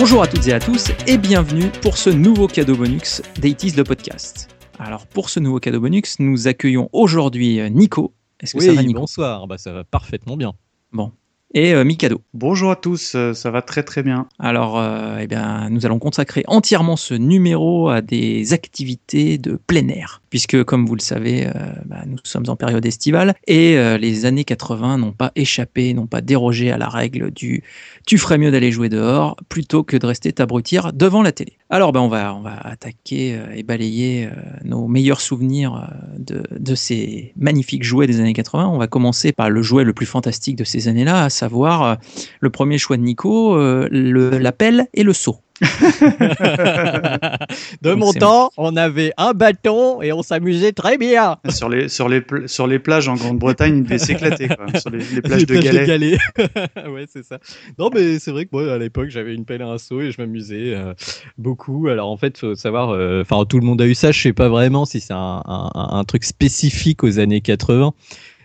Bonjour à toutes et à tous et bienvenue pour ce nouveau cadeau bonus d'Aitis le podcast. Alors pour ce nouveau cadeau bonus, nous accueillons aujourd'hui Nico. Est-ce que ça va Nico? Bonsoir, bah, ça va parfaitement bien. Bon, et euh, Mikado. Bonjour à tous, euh, ça va très très bien. Alors, euh, eh bien, nous allons consacrer entièrement ce numéro à des activités de plein air, puisque comme vous le savez, bah, nous sommes en période estivale et les années 80 n'ont pas échappé, n'ont pas dérogé à la règle du tu ferais mieux d'aller jouer dehors plutôt que de rester t'abrutir devant la télé. Alors, ben, on va on va attaquer et balayer nos meilleurs souvenirs de, de ces magnifiques jouets des années 80. On va commencer par le jouet le plus fantastique de ces années-là, savoir euh, le premier choix de Nico, euh, l'appel et le saut. de mon temps, on avait un bâton et on s'amusait très bien. Sur les, sur les, sur les plages en Grande-Bretagne, il devait s'éclater. Sur les, plages de galets. ouais, c'est ça. Non, mais c'est vrai que moi, à l'époque, j'avais une pelle à un saut et je m'amusais euh, beaucoup. Alors, en fait, faut savoir, enfin, tout le monde a eu ça. Je sais pas vraiment si c'est un, un, truc spécifique aux années 80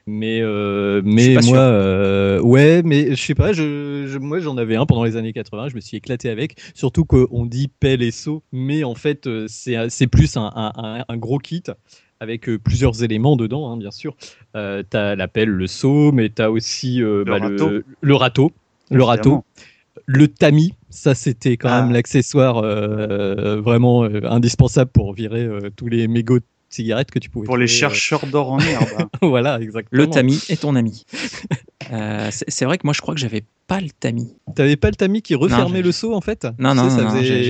mais euh, mais moi euh, ouais mais je sais pas je, moi j'en avais un pendant les années 80 je me suis éclaté avec. Surtout qu'on dit pelle et saut mais en fait euh, c'est c'est plus un, un, un, gros kit avec plusieurs éléments dedans hein, bien sûr. Euh, t'as la pelle le saut mais t'as aussi le, bah, râteau. Le, le, râteau le râteau. Le tamis, ça c'était quand même ah. l'accessoire vraiment indispensable pour virer tous les mégots cigarettes que tu pouvais. Pour les euh, chercheurs d'or en herbe. voilà, exactement. Le tamis est ton ami. Euh, c'est vrai que moi je crois que j'avais pas le tamis. T'avais pas le tamis qui refermait le seau en fait? Non, non, non.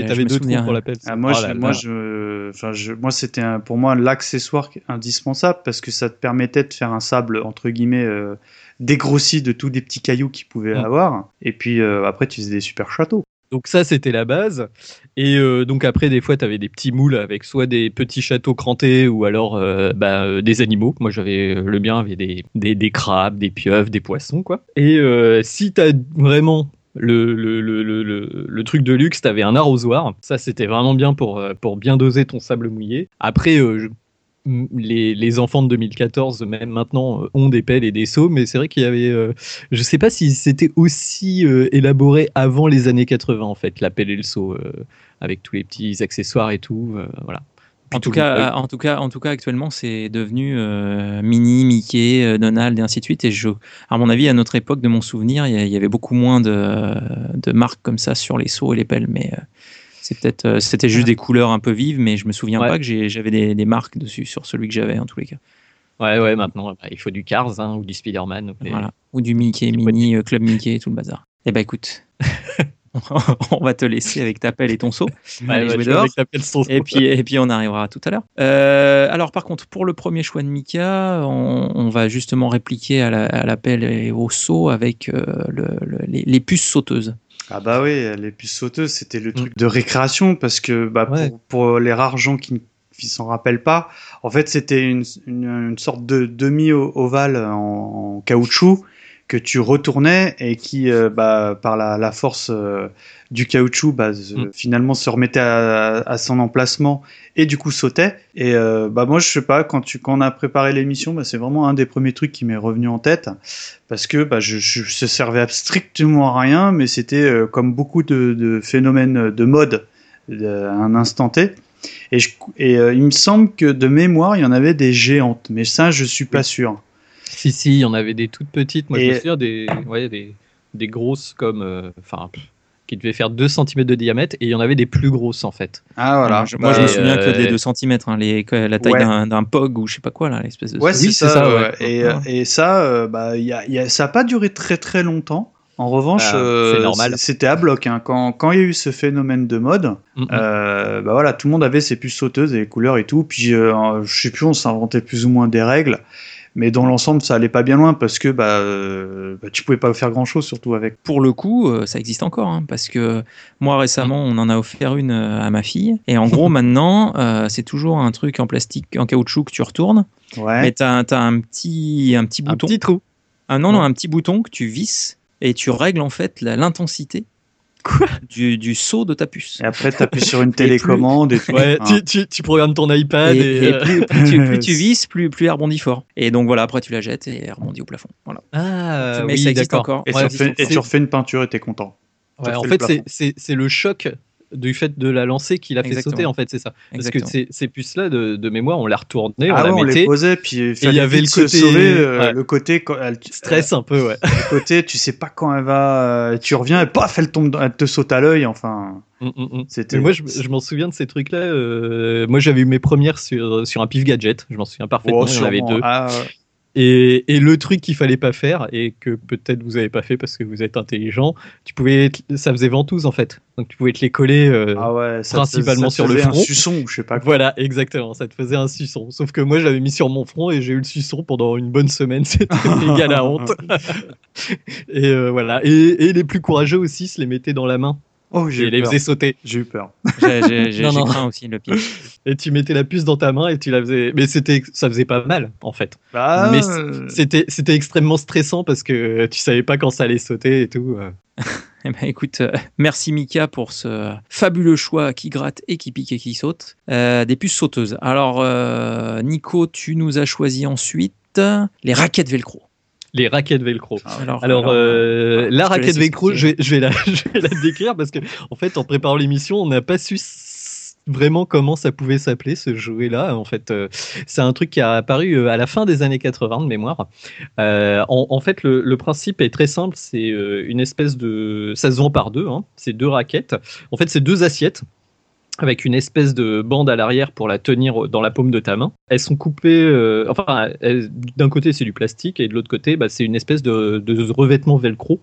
T'avais deux trous pour la pelle. Ah, moi, oh moi, je, enfin, je, moi, c'était pour moi l'accessoire indispensable parce que ça te permettait de faire un sable entre guillemets euh, dégrossi de tous des petits cailloux qu'il pouvait mm. avoir. Et puis après, tu faisais des super châteaux. Donc ça, c'était la base. Et euh, donc après, des fois, tu avais des petits moules avec soit des petits châteaux crantés ou alors euh, bah, euh, des animaux. Moi, j'avais le bien avait des, des, crabes, des pieuvres, des poissons, quoi. Et si tu as vraiment le, truc de luxe, tu avais un arrosoir. Ça, c'était vraiment bien pour, bien doser ton sable mouillé. Après, les, enfants de 2014, même maintenant, euh, ont des pelles et des seaux, mais c'est vrai qu'il y avait. Euh, je sais pas si c'était aussi euh, élaboré avant les années 80, en fait, la pelle et le seau, avec tous les petits accessoires et tout. voilà. En tout, cas, en tout cas, en tout cas, actuellement, c'est devenu Mini, Mickey, Donald et ainsi de suite. Et je, à mon avis, à notre époque, de mon souvenir, il y, avait beaucoup moins de, de, marques comme ça sur les seaux et les pelles. Mais c'est peut-être, euh, c'était juste des couleurs un peu vives, mais je me souviens pas que j'avais des, marques dessus sur celui que j'avais en tous les cas. Ouais, ouais, maintenant, bah, il faut du Cars hein, ou du Spider-Man. Ou du Mickey, Mini, euh, Club Mickey, tout le bazar. Eh ben écoute, on va te laisser avec ta pelle et ton seau. et, puis, et puis on arrivera tout à l'heure. Euh, alors par contre, pour le premier choix de Mika, on, va justement répliquer à la, pelle et au seau avec les, puces sauteuses. Ah bah oui, les puces sauteuses, c'était le mm. truc de récréation parce que bah, pour, les rares gens qui ne s'en rappellent pas, en fait c'était une, une, sorte de demi-ovale en, caoutchouc que tu retournais et qui, euh, bah, par la, la force euh, du caoutchouc, bah, mm. finalement se remettait à, à, son emplacement et du coup sautait. Et euh, bah moi je sais pas, quand, tu, quand on a préparé l'émission, bah, c'est vraiment un des premiers trucs qui m'est revenu en tête parce que bah, je, je, se servais strictement à rien, mais c'était comme beaucoup de, de, phénomènes de mode à un instant T. Et, je, et il me semble que de mémoire, il y en avait des géantes, mais ça, je suis pas sûr. Si, si, il y en avait des toutes petites. Moi, je me souviens des, ouais, des, des grosses comme. Euh, enfin. qui devaient faire 2 cm de diamètre et il y en avait des plus grosses en fait. Ah voilà. moi je me souviens que des 2 cm, hein, les, la taille d'un POG ou je sais pas quoi là, l'espèce de. Ouais, c'est ça. Et, et, ça, euh, bah, y a, y a, ça a pas duré très très longtemps. En revanche, Euh, c- c'était à bloc. hein. Quand, quand il y a eu ce phénomène de mode, euh, bah voilà, tout le monde avait ses puces sauteuses et les couleurs et tout. Puis, euh, je sais plus, on s'inventait plus ou moins des règles. Mais dans l'ensemble, ça allait pas bien loin parce que bah, euh, bah, tu pouvais pas faire grand chose, surtout avec. Pour le coup, euh, ça existe encore, hein, parce que moi récemment, on en a offert une euh, à ma fille, et en gros maintenant, euh, c'est toujours un truc en plastique, en caoutchouc que tu retournes, Ouais. mais t'as as un petit, un petit Un bouton, petit trou. ah non non, un petit bouton que tu visses et tu règles en fait la- du, du saut de ta puce. Et après, t'appuies sur une télécommande et tout. Ouais, tu, tu, tu programmes ton iPad Et, et, et euh, plus, plus tu, plus tu visses, plus, plus elle rebondit fort. Et donc voilà, après tu la jettes et elle rebondit au plafond. Voilà. Ah, Mais oui, ça existe d'accord. encore. Et, Ouais, tu refais, et c'est- tu refais une peinture et t'es content. Ouais, en fait c'est le choc du fait de la lancer qui l'a fait Exactement. sauter, en fait, c'est ça. Parce que ces, ces puces-là, de, de mémoire, on l'a retournée, on ah la ouais, on les posait, puis il y avait le côté- se sauver. euh, ouais. Le côté, quand elle, Stress un peu, ouais. le côté, tu sais pas quand elle va, euh, tu reviens et paf, elle tombe, dans- elle te saute à l'œil. Enfin, Mm, mm, mm. c'était. Moi, je, je m'en souviens de ces trucs-là. euh, moi, j'avais eu mes premières sur, sur un pif gadget. Je m'en souviens parfaitement. Oh, il y en avait sûrement. deux. Ah. Et, et le truc qu'il fallait pas faire et que peut-être vous avez pas fait parce que vous êtes intelligent, tu pouvais, ça faisait ventouse en fait. Donc tu pouvais te les coller. euh, Ah ouais, ça te- principalement ça te sur le faisait un front. suçon je sais pas quoi. Voilà, exactement. Ça te faisait un suçon. Sauf que moi, je l'avais mis sur mon front et j'ai eu le suçon pendant une bonne semaine. C'était égal à honte. et euh, voilà. Et, et les plus courageux aussi se les mettaient dans la main Oh, j'ai les faisaient sauter. J'ai eu peur. J'ai craint aussi le pire. Et tu mettais la puce dans ta main et tu la faisais. Mais c'était, ça faisait pas mal en fait. Bah, Mais C'était, c'était extrêmement stressant parce que tu savais pas quand ça allait sauter et tout. euh. Eh ben, écoute, euh, merci Mika pour ce fabuleux choix qui gratte et qui pique et qui saute. Euh, des puces sauteuses. Alors, euh, Nico, tu nous as choisi ensuite les raquettes velcro. Les raquettes velcro. ah, Alors, Alors, euh, ouais, la raquette velcro, je vais, je, vais la, je vais la décrire parce que, en fait, en préparant l'émission, on n'a pas su vraiment comment ça pouvait s'appeler ce jouet-là. En fait, euh, c'est un truc qui a apparu euh, à la fin des années 80 de mémoire. Euh, en, en fait, le, le principe est très simple. C'est euh, une espèce de, ça se vend par deux. Hein, c'est deux raquettes. En fait, c'est deux assiettes avec une espèce de bande à l'arrière pour la tenir dans la paume de ta main. Elles sont coupées, euh, enfin, d'un côté c'est du plastique et de l'autre côté bah, c'est une espèce de, de revêtement velcro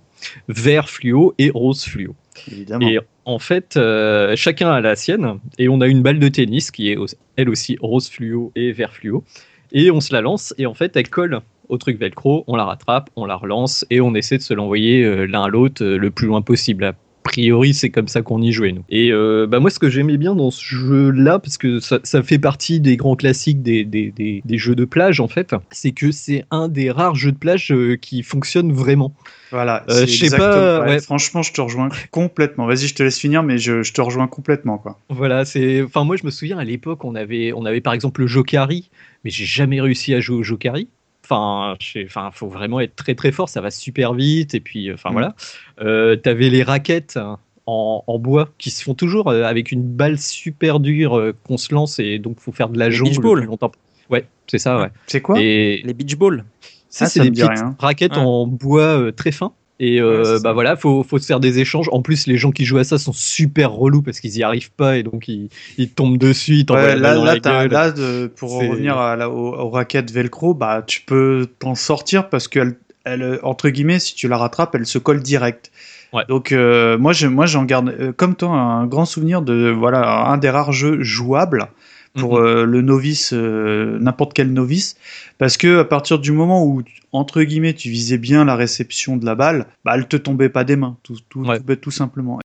vert fluo et rose fluo. évidemment. Et en fait, euh, chacun a la sienne et on a une balle de tennis qui est elle aussi rose fluo et vert fluo. Et on se la lance et en fait elle colle au truc velcro, on la rattrape, on la relance et on essaie de se l'envoyer euh, l'un à l'autre le plus loin possible. A priori, c'est comme ça qu'on y jouait, nous. Et euh, bah, moi, ce que j'aimais bien dans ce jeu-là, parce que ça, ça fait partie des grands classiques des, des, des, des jeux de plage, en fait, c'est que c'est un des rares jeux de plage euh, qui fonctionne vraiment. Voilà. Euh, je sais pas, ouais, ouais. Franchement, je te rejoins complètement. Vas-y, je te laisse finir, mais je, je te rejoins complètement, quoi. Voilà, c'est. Enfin, moi, je me souviens à l'époque, on avait, on avait par exemple le Jokari, mais j'ai jamais réussi à jouer au Jokari. Enfin, enfin, faut vraiment être très très fort, ça va super vite. Et puis, euh, enfin Mm. voilà. Euh, T'avais les raquettes hein, en, en bois qui se font toujours euh, avec une balle super dure qu'on se lance et donc faut faire de la Les beach le plus longtemps. Ouais, c'est ça, ouais. C'est quoi? Et Les beach balls. ça, Ah, c'est des petites rien. raquettes Ouais. en bois euh, très fin. Et euh, Ouais, bah voilà, faut, faut se faire des échanges. En plus, les gens qui jouent à ça sont super relous parce qu'ils y arrivent pas et donc ils, ils tombent dessus, ils Ouais, là, dans là, la là, de- pour revenir à la- aux, aux raquettes Velcro, bah, tu peux t'en sortir parce qu'elle, elle, entre guillemets, si tu la rattrapes, elle se colle direct. Ouais. Donc, euh, moi, je, moi, j'en garde, euh, comme toi, un grand souvenir de, voilà, un des rares jeux jouables pour Mhm. euh, le novice, euh, n'importe quel novice, parce que à partir du moment où, entre guillemets, tu visais bien la réception de la balle, bah, elle te tombait pas des mains, tout, tout, Ouais. tout, tout simplement.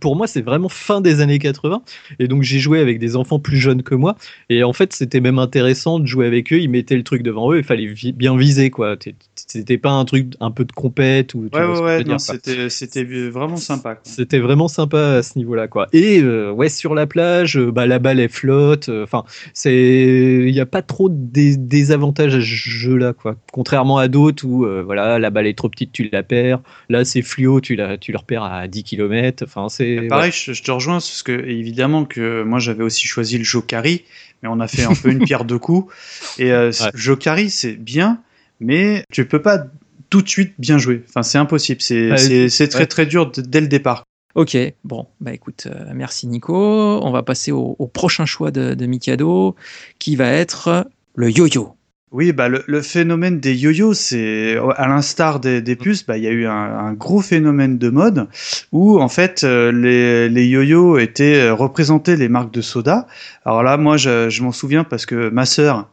Pour moi, c'est vraiment fin des années 80. Et donc, j'ai joué avec des enfants plus jeunes que moi. Et en fait, c'était même intéressant de jouer avec eux. Ils mettaient le truc devant eux. Il fallait vi- bien viser, quoi. C'était pas un truc un peu de compète ou. Ouais, ouais, non, c'était, vraiment sympa. C'était vraiment sympa à ce niveau-là, quoi. Et euh, ouais, sur la plage, euh, bah, la balle elle flotte. euh, Enfin, c'est, il n'y a pas trop de dé- désavantages à ce jeu-là, quoi. Contrairement à d'autres où, euh, voilà, la balle est trop petite, tu la perds. Là, c'est fluo, tu la, tu le repères à 10 km. Enfin, c'est. Pareil, je, je te rejoins parce que évidemment que moi j'avais aussi choisi le Jokari, mais on a fait un peu une pierre deux coups. Et euh, Ouais. Jokari c'est bien, mais tu peux pas tout de suite bien jouer. Enfin, c'est impossible. C'est Ouais, c'est- c'est très ouais. très dur dès le départ. Ok, bon, bah écoute, euh, merci Nico. On va passer au, au prochain choix de, de Mikado, qui va être le yo-yo. Oui, bah le, le phénomène des yo-yo, c'est à l'instar des, des puces, bah il y a eu un, un, gros phénomène de mode où en fait euh, les, les yo-yo étaient euh, représentés les marques de soda. Alors là, moi, je, je m'en souviens parce que ma sœur,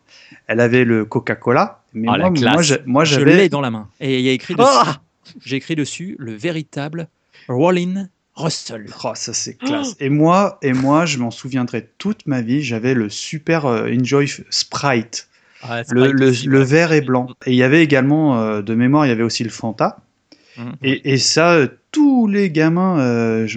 elle avait le Coca-Cola, mais Ah, la moi, moi, moi, Je j'avais l'ai dans la main. Et il y a écrit dessus. Ah J'ai écrit dessus le véritable Rollin Russell. Oh, ça c'est classe. Et moi, et moi, je m'en souviendrai toute ma vie. J'avais le super euh, Enjoy Sprite. Ouais, Le, le, le vert et blanc. Et il y avait également, euh, de mémoire, il y avait aussi le Fanta. Mhm. Et, et ça, euh, tous les gamins euh,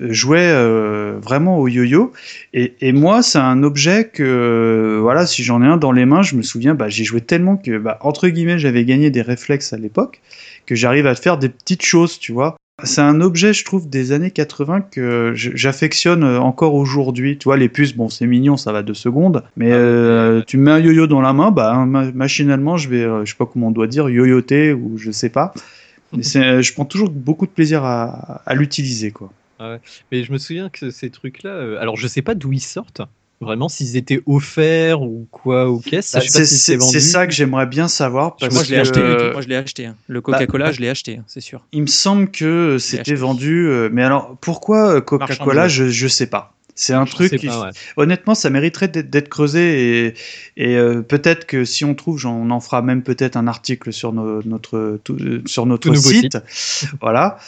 jouaient euh, vraiment au yo-yo. Et, et moi, c'est un objet que, euh, voilà, si j'en ai un dans les mains, je me souviens, bah, j'ai joué tellement que, bah, entre guillemets, j'avais gagné des réflexes à l'époque, que j'arrive à faire des petites choses, tu vois. C'est un objet, je trouve, des années 80 que j'affectionne euh, encore aujourd'hui. Tu vois, les puces, bon, c'est mignon, ça va deux secondes. Mais euh, tu me mets un yo-yo dans la main, bah, ma- machinalement, je vais, euh, je sais pas comment on doit dire, yo-yoter ou je sais pas. Mais je prends toujours beaucoup de plaisir à, à l'utiliser, quoi. Mais je me souviens que ces trucs-là, alors je sais pas d'où ils sortent, vraiment, s'ils étaient offerts ou quoi, ou qu'est-ce? Bah, je sais pas c'est, si c'est- c'est vendu. c'est ça que j'aimerais bien savoir. Parce Moi, je l'ai que, acheté. euh, Moi, je l'ai acheté. hein. Le Coca-Cola, bah, je l'ai acheté, hein, c'est sûr. il me semble que c'était vendu. euh, mais alors, pourquoi euh, Coca-Cola je, je sais pas. C'est un Je truc qui, pas, ouais. honnêtement, ça mériterait d'être, creusé et, et euh, peut-être que si on trouve, j'en- on en fera même peut-être un article sur no- notre tout- euh, sur notre Tout site. voilà.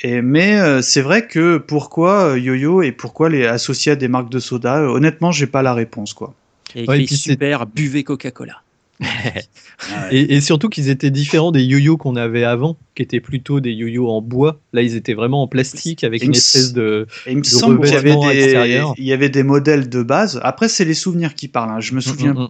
Et mais euh, c'est vrai que pourquoi euh, Yo-Yo et pourquoi les associés à des marques de soda? Euh, Honnêtement, j'ai pas la réponse quoi. A Ouais, et puis c'est- super, buvez Coca-Cola. Et, et surtout qu'ils étaient différents des yo-yo qu'on avait avant, qui étaient plutôt des yo-yo en bois. Là, ils étaient vraiment en plastique avec Et une espèce de. Et il me de semble qu'il y avait des extérieur. il y avait des modèles de base. Après, c'est les souvenirs qui parlent. hein, Je me souviens Mm, mm, mm.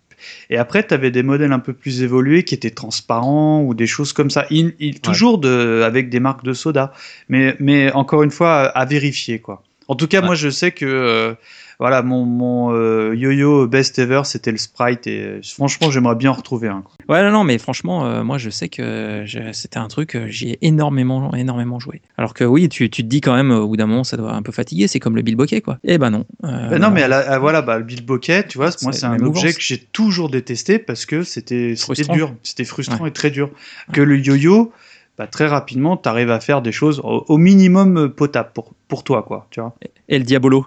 Et après, tu avais des modèles un peu plus évolués qui étaient transparents ou des choses comme ça. Il, il- toujours de, avec des marques de soda. Mais, mais encore une fois, à, à vérifier, quoi. En tout cas, Ouais. moi, je sais que, euh, voilà, mon, mon euh, yo-yo best ever, c'était le Sprite. Et euh, franchement, j'aimerais bien en retrouver un. quoi. Ouais, non, non, mais franchement, euh, moi, je sais que c'était un truc, j'y ai énormément, énormément joué. Alors que oui, tu, tu te dis quand même, au bout d'un moment, ça doit un peu fatiguer. C'est comme le bilboquet, quoi. Eh ben non. Ben non, mais à la- à- voilà, bah, le bilboquet, tu vois, moi, C'est un objet mouvance. que j'ai toujours détesté parce que c'était c'était dur, c'était frustrant et très dur. Que le yo-yo, bah, très rapidement, tu arrives à faire des choses au, minimum euh, potable pour, pour toi, quoi, tu vois. Et le Diabolo,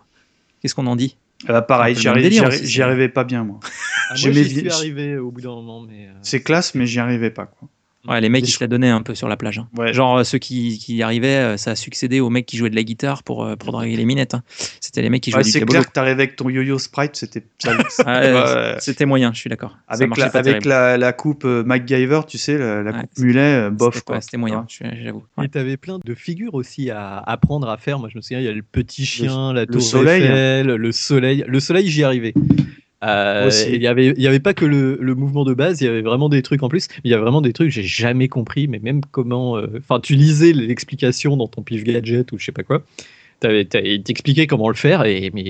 qu'est-ce qu'on en dit Euh, pareil, Un peu j'y le même arri- délire j'y aussi, arri- ça. j'y arrivais pas bien, moi. Ah, J'ai moi, mes j'y suis arrivé au bout d'un moment, mais. euh, C'est classe, mais j'y arrivais pas, quoi. Ouais, les mecs, Des ils se la donnaient un peu sur la plage. hein. Ouais. Genre, euh, ceux qui, qui y arrivaient, euh, ça a succédé aux mecs qui jouaient de la guitare pour, euh, pour draguer les minettes. hein. C'était les mecs qui jouaient Ouais, du c'est clair que t'arrivais avec ton yo-yo Sprite, c'était Ah. C'était moyen, je suis d'accord. Avec la, pas avec la, la coupe MacGyver, tu sais, la, la coupe mulet, bof, C'était- moyen, j'avoue. Et t'avais plein de figures aussi à apprendre à faire. Moi, je me souviens, il y a le petit chien, la le tour soleil. Eiffel, le soleil. Le soleil, j'y arrivais. Euh, Il y avait, il y avait pas que le, le mouvement de base, il y avait vraiment des trucs en plus. Il y a vraiment des trucs que j'ai jamais compris, mais même comment. euh, Enfin, tu lisais l'explication dans ton pif gadget ou je sais pas quoi. Il t'expliquait comment le faire, et mais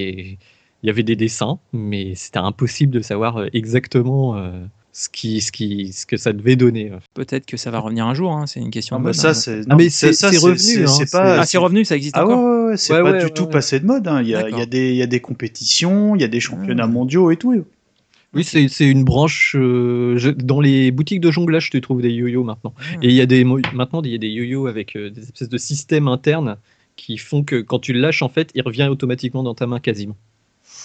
il y avait des dessins, mais c'était impossible de savoir euh, exactement euh, ce qui, ce qui, ce que ça devait donner. Peut-être que ça va revenir un jour, hein, c'est une question Ah de mode, ça, hein. c'est Ah, mais ça, c'est- revenu, hein, C'est pas. Ah, c'est revenu, ça existe Ah encore ouais, ouais, c'est Ouais, pas ouais, du ouais, tout ouais. passé de mode. hein. Il, y a, il, y a des, il y a des compétitions, il y a des championnats Ah. mondiaux et tout. Oui, c'est c'est une branche. euh, je- dans les boutiques de jonglage, tu trouves des yo-yo maintenant. Ah. Et il y a des maintenant il y a des yo-yo avec euh, des espèces de systèmes internes qui font que quand tu le lâches, en fait, il revient automatiquement dans ta main quasiment.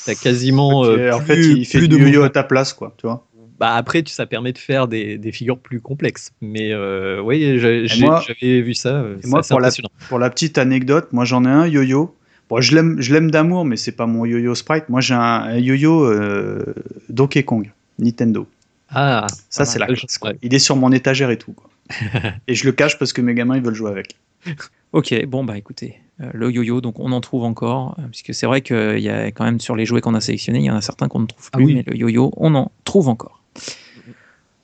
T'as quasiment euh, en fait, il fait plus du de yo-yo à ta place, quoi. Tu vois. Bah après, ça permet de faire des, des figures plus complexes. Mais euh, oui, j'avais vu ça. euh, moi, pour la- impressionnant. Pour la petite anecdote, moi j'en ai un yo-yo. Bon, je l'aime, je l'aime d'amour, mais c'est pas mon yo-yo Sprite. Moi, j'ai un, yo-yo euh, Donkey Kong, Nintendo. Ah, Ça, c'est la classe. quoi. Il est sur mon étagère et tout. Quoi. et je le cache parce que mes gamins ils veulent jouer avec. Ok, bon bah écoutez, euh, le yo-yo, donc on en trouve encore, euh, puisque c'est vrai qu'il y a quand même sur les jouets qu'on a sélectionnés, il y en a certains qu'on ne trouve Ah plus, oui. mais le yo-yo, on en trouve encore.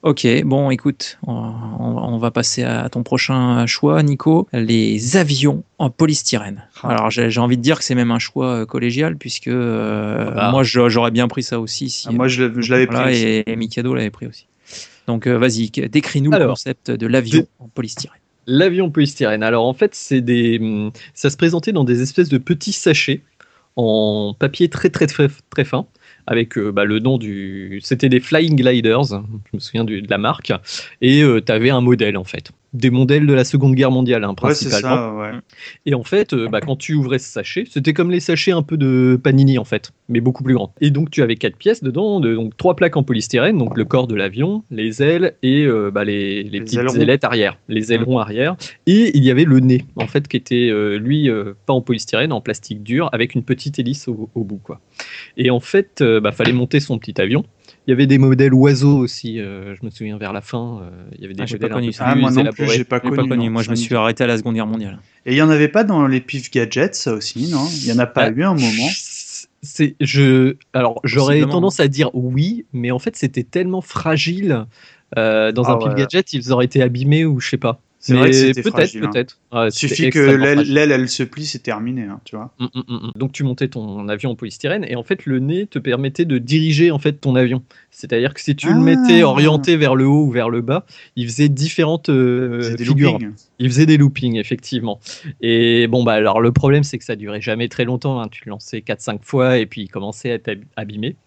Ok, bon écoute, on, va passer à ton prochain choix, Nico, les avions en polystyrène. Ah. Alors j'ai envie de dire que c'est même un choix euh, collégial, puisque euh, Ah. moi je- j'aurais bien pris ça aussi. Si, Ah, moi je, l'avais voilà, pris. aussi. et, et Mikado l'avait pris aussi. Donc euh, vas-y, décris-nous le concept de l'avion en polystyrène. L'avion polystyrène. Alors en fait, c'est des, ça se présentait dans des espèces de petits sachets en papier très très très, très fin, avec bah, le nom du. C'était des Flying Gliders, je me souviens de la marque, et tu avais un modèle en fait des modèles de la Seconde Guerre mondiale, hein, principalement. Ouais, ça, Et en fait, euh, bah, quand tu ouvrais ce sachet, c'était comme les sachets un peu de Panini, en fait, mais beaucoup plus grands. Et donc, tu avais quatre pièces dedans, de, donc trois plaques en polystyrène, donc le corps de l'avion, les ailes et euh, bah, les, les, petites ailettes arrière, les ailerons arrière. Et il y avait le nez, en fait, qui était, euh, lui, pas en polystyrène, en plastique dur, avec une petite hélice au, bout. Quoi. Et en fait, bah, fallait monter son petit avion. Il y avait des modèles oiseaux aussi, euh, je me souviens vers la fin. Euh, il y avait des ah, modèles pas connu, ah, moi non plus, j'ai pas, connu. Moi, je me suis arrêté à la Seconde Guerre mondiale. Et il y en avait pas dans les pif gadgets, ça aussi, non? Il y en a pas bah, eu un moment? C'est je alors j'aurais tendance à dire oui, mais en fait c'était tellement fragile euh, dans ah un pif gadget, ils auraient été abîmés ou je sais pas. C'est vrai que peut-être, hein. peut-être. Il suffit que l'aile, elle se plie, c'est terminé, hein, tu vois. Mm, mm, mm, Donc tu montais ton avion en polystyrène et en fait le nez te permettait de diriger en fait ton avion. C'est-à-dire que si tu le mettais ah. orienté vers le haut ou vers le bas, il faisait différentes euh, figures. Il faisait des loopings effectivement. Et bon bah alors le problème c'est que ça durait jamais très longtemps. Hein. Tu le lançais 4-5 fois et puis il commençait à être abîmé.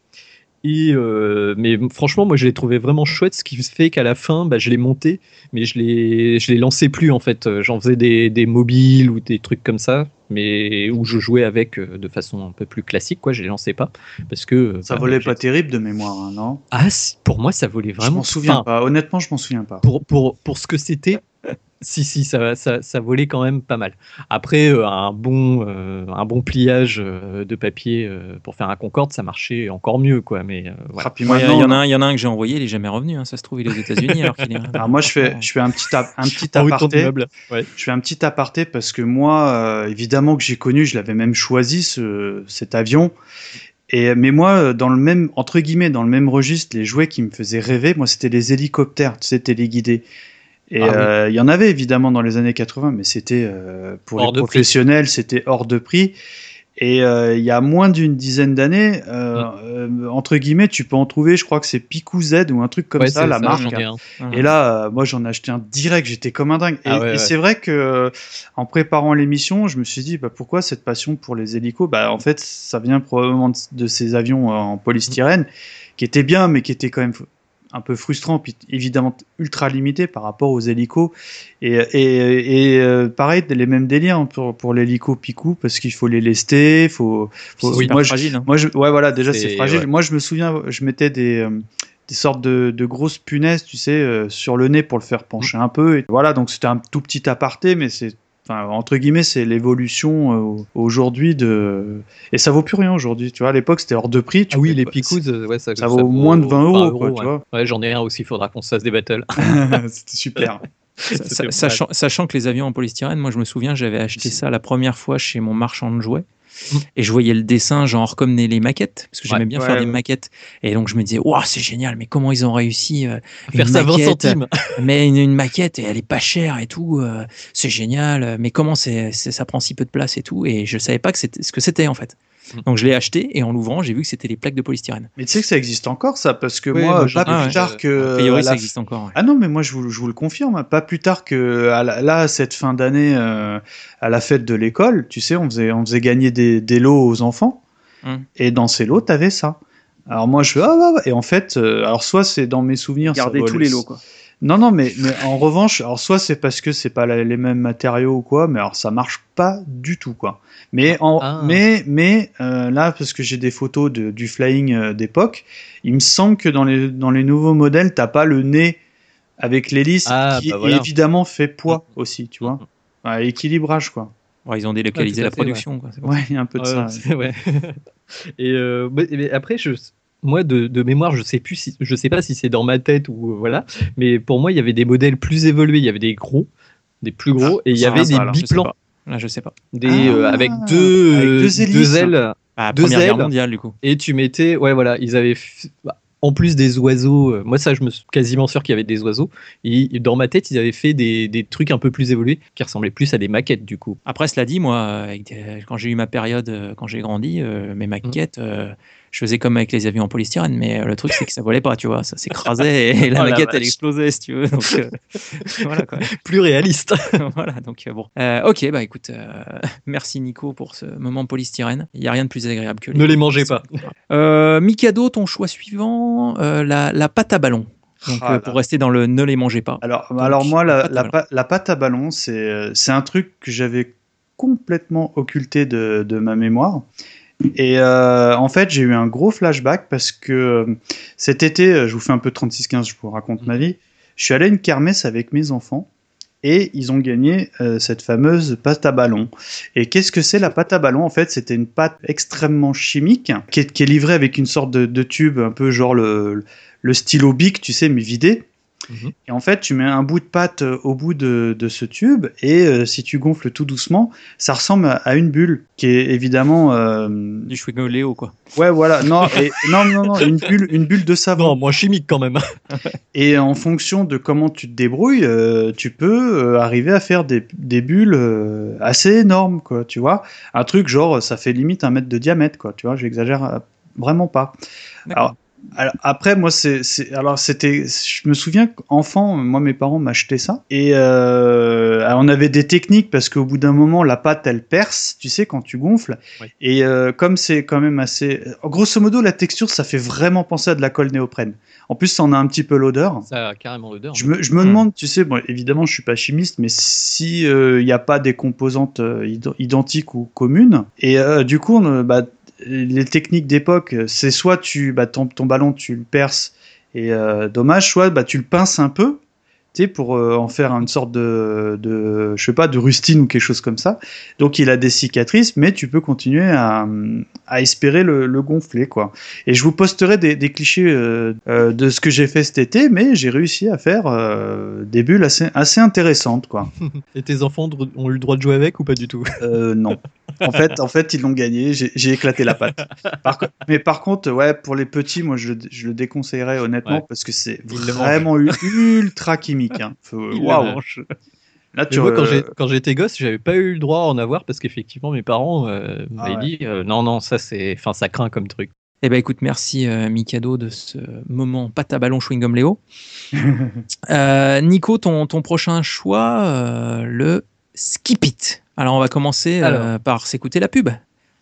Et euh, mais franchement, moi, je l'ai trouvé vraiment chouette, ce qui fait qu'à la fin, bah, je l'ai monté, mais je l'ai, je l'ai lancé plus en fait. J'en faisais des, des, mobiles ou des trucs comme ça, mais où je jouais avec euh, de façon un peu plus classique, quoi. Je les lançais pas parce que ça bah, volait pas terrible de mémoire, hein, non? Ah, pour moi, ça volait vraiment. Je m'en souviens pas. Honnêtement, je m'en souviens pas. Pour pour pour ce que c'était, si, si, ça, ça, ça, volait quand même pas mal. Après, euh, un, bon, euh, un bon pliage euh, de papier pour faire un Concorde, ça marchait encore mieux. Quoi. Mais, voilà. il, y, en a un, il y en a un que j'ai envoyé, il est jamais revenu. Hein. Ça se trouve, il est aux États-Unis. alors, qu'il est... alors moi, je fais, je fais un petit, un petit aparté. Ouais. Je fais un petit aparté parce que moi, évidemment que j'ai connu, je l'avais même choisi, ce, cet avion. Et, mais moi, dans le même, entre guillemets, dans le même registre, les jouets qui me faisaient rêver, moi, c'était les hélicoptères, tu sais, téléguidés. Et ah euh, il y en avait évidemment dans les années 80, mais c'était euh, pour les professionnels, c'était hors de prix. Et euh, il y a moins d'une dizaine d'années, mm. entre guillemets, tu peux en trouver, je crois que c'est Picou Z ou un truc comme ça, la marque. Et là, moi, j'en ai acheté un direct, j'étais comme un dingue. et, ah c'est vrai que en préparant l'émission, je me suis dit, bah, pourquoi cette passion pour les hélicos? Bah, en fait, ça vient probablement de, ces avions en polystyrène, qui étaient bien, mais qui étaient quand même un peu frustrant, puis évidemment ultra limité par rapport aux hélicos. Et, et, et euh, pareil, les mêmes délires hein, pour, pour l'hélico Picou, parce qu'il faut les lester, faut. faut moi, fragile. Hein. Moi, je, ouais, voilà, déjà c'est fragile. Moi, je me souviens, je mettais des. Euh, des sortes de, de, grosses punaises, tu sais, euh, sur le nez pour le faire pencher un peu. Et voilà, donc c'était un tout petit aparté, mais c'est Enfin, entre guillemets, c'est l'évolution euh, aujourd'hui de. Et ça vaut plus rien aujourd'hui. Tu vois, à l'époque, c'était hors de prix. ah oui, les Picous, ouais, ça, ça, vaut moins de 20 euros. quoi, tu vois ouais, j'en ai un aussi, il faudra qu'on se fasse des battles. c'était super. sachant, sachant, que les avions en polystyrène, moi je me souviens, j'avais acheté ça la première fois chez mon marchand de jouets. Et je voyais le dessin, genre comme les maquettes, parce que j'aimais bien faire des maquettes. Et donc je me disais, waouh, c'est génial, mais comment ils ont réussi euh, faire ça 20 centimes Mais une, maquette, et elle est pas chère et tout, euh, c'est génial. Mais comment c'est, ça prend si peu de place et tout Et je savais pas que c'était, ce que c'était en fait. Mm. Donc je l'ai acheté et en l'ouvrant, j'ai vu que c'était les plaques de polystyrène. Mais tu sais que ça existe encore ça parce que moi, pas plus tard que a priori ça existe encore. Ah non, mais moi je vous, je vous le confirme, hein. pas plus tard que à là cette fin d'année euh, à la fête de l'école, tu sais, on faisait on faisait gagner des, des lots aux enfants mm. et dans ces lots, t'avais ça. Alors moi je ah, et en fait euh, alors soit c'est dans mes souvenirs garder tous les lots quoi. Non, non, mais, mais en revanche, alors soit c'est parce que c'est pas les mêmes matériaux ou quoi, mais alors ça marche pas du tout, quoi. Mais, en, ah. mais, mais euh, là, parce que j'ai des photos de, du flying euh, d'époque, il me semble que dans les, dans les nouveaux modèles, t'as pas le nez avec l'hélice ah, qui bah évidemment fait poids mm. aussi, tu vois. Équilibrage, quoi. ils ont délocalisé la production. Quoi, ouais, il y a un peu de ça. Ouais. Et euh, mais après, je, moi de, mémoire, je sais plus si, je sais pas si c'est dans ma tête ou euh, voilà, mais pour moi il y avait des modèles plus évolués, il y avait des gros, des plus gros, et il y avait des biplans. Là, je sais pas. Des, euh, ah, avec deux, avec deux, ailes. Ah, deux ailes. mondiale, du coup. Et tu mettais, ouais, voilà, ils avaient, bah, en plus des oiseaux, euh, moi ça, je me suis quasiment sûr qu'il y avait des oiseaux. Et dans ma tête, ils avaient fait des, des, trucs un peu plus évolués qui ressemblaient plus à des maquettes, du coup. Après, cela dit, moi, quand j'ai eu ma période, quand j'ai grandi, mes maquettes, je faisais comme avec les avions en polystyrène, mais le truc c'est que ça volait pas, tu vois, ça s'écrasait et la Oh la maquette elle vache. explosait, si tu veux. Donc, euh, voilà quoi. Plus réaliste. voilà, donc euh, bon. Euh, ok, bah écoute, euh, merci Nico pour ce moment polystyrène. Il n'y a rien de plus agréable que Ne les mangez pas. Euh, Mikado, ton choix suivant, euh, la, la pâte à ballon. Donc Ah euh, pour rester dans le ne les mangez pas. Alors, Donc, alors moi, la la, pâte à la, ballon. pa- la pâte à ballon, c'est euh, c'est un truc que j'avais complètement occulté de, de ma mémoire. Et euh, en fait, j'ai eu un gros flashback parce que euh, cet été, euh, je vous fais un peu 36-15, je vous raconte ma vie. Je suis allé à une kermesse avec mes enfants et ils ont gagné euh, cette fameuse pâte à ballon. Et qu'est-ce que c'est la pâte à ballon? En fait, c'était une pâte extrêmement chimique qui est, qui est livrée avec une sorte de, de tube, un peu genre le, le stylo bic, tu sais, mais vidé. Mhm. Et en fait, tu mets un bout de pâte euh, au bout de, de ce tube, et euh, si tu gonfles tout doucement, ça ressemble à, une bulle, qui est évidemment... euh, Du chewing Léo, quoi. Ouais, voilà, non, et, non, non, non, une bulle, une bulle de savon. Non, moins chimique quand même. Et en fonction de comment tu te débrouilles, euh, tu peux euh, arriver à faire des, des bulles euh, assez énormes, quoi, tu vois. Un truc genre, ça fait limite un mètre de diamètre, quoi, tu vois, j'exagère vraiment pas. Alors, alors, après, moi, c'est, alors c'était, je me souviens qu'enfant, moi, mes parents m'achetaient ça, et euh, alors, on avait des techniques parce qu'au bout d'un moment, la pâte, elle perce, tu sais, quand tu gonfles, Oui. et euh, comme c'est quand même assez, grosso modo, la texture, ça fait vraiment penser à de la colle néoprène. En plus, ça en a un petit peu l'odeur. Ça a carrément l'odeur. Je me, je me Hmm. demande, tu sais, bon, évidemment, je suis pas chimiste, mais si il n'y a pas des composantes euh, id- identiques ou communes, et euh, du coup, on, euh, bah, les techniques d'époque, c'est soit tu, bah, ton, ton ballon, tu le perces, et euh, dommage, soit bah, tu le pinces un peu, tu sais, pour euh, en faire une sorte de, de, je sais pas, de rustine ou quelque chose comme ça. Donc, il a des cicatrices, mais tu peux continuer à, à espérer le, le gonfler, quoi. Et je vous posterai des, des clichés euh, euh, de ce que j'ai fait cet été, mais j'ai réussi à faire des bulles assez, assez intéressantes, quoi. Et tes enfants ont eu le droit de jouer avec ou pas du tout? Non. En fait, en fait, ils l'ont gagné. J'ai éclaté la. Par co- mais par contre, ouais, pour les petits, moi, je, le- je le déconseillerais honnêtement Ouais. parce que c'est vraiment ultra chimique. Hein. Waouh. Là, tu moi, quand euh, j'étais gosse, j'avais pas eu le droit à en avoir parce qu'effectivement, mes parents euh, Ah m'avaient ouais. dit euh, non, non, ça c'est, enfin, ça craint comme truc. Eh ben écoute, merci euh, Mikado de ce moment pâte à ballon chewing-gum Léo. Euh, Nico, ton, ton prochain choix, euh, le Skip It. Alors on va commencer euh, par s'écouter la pub.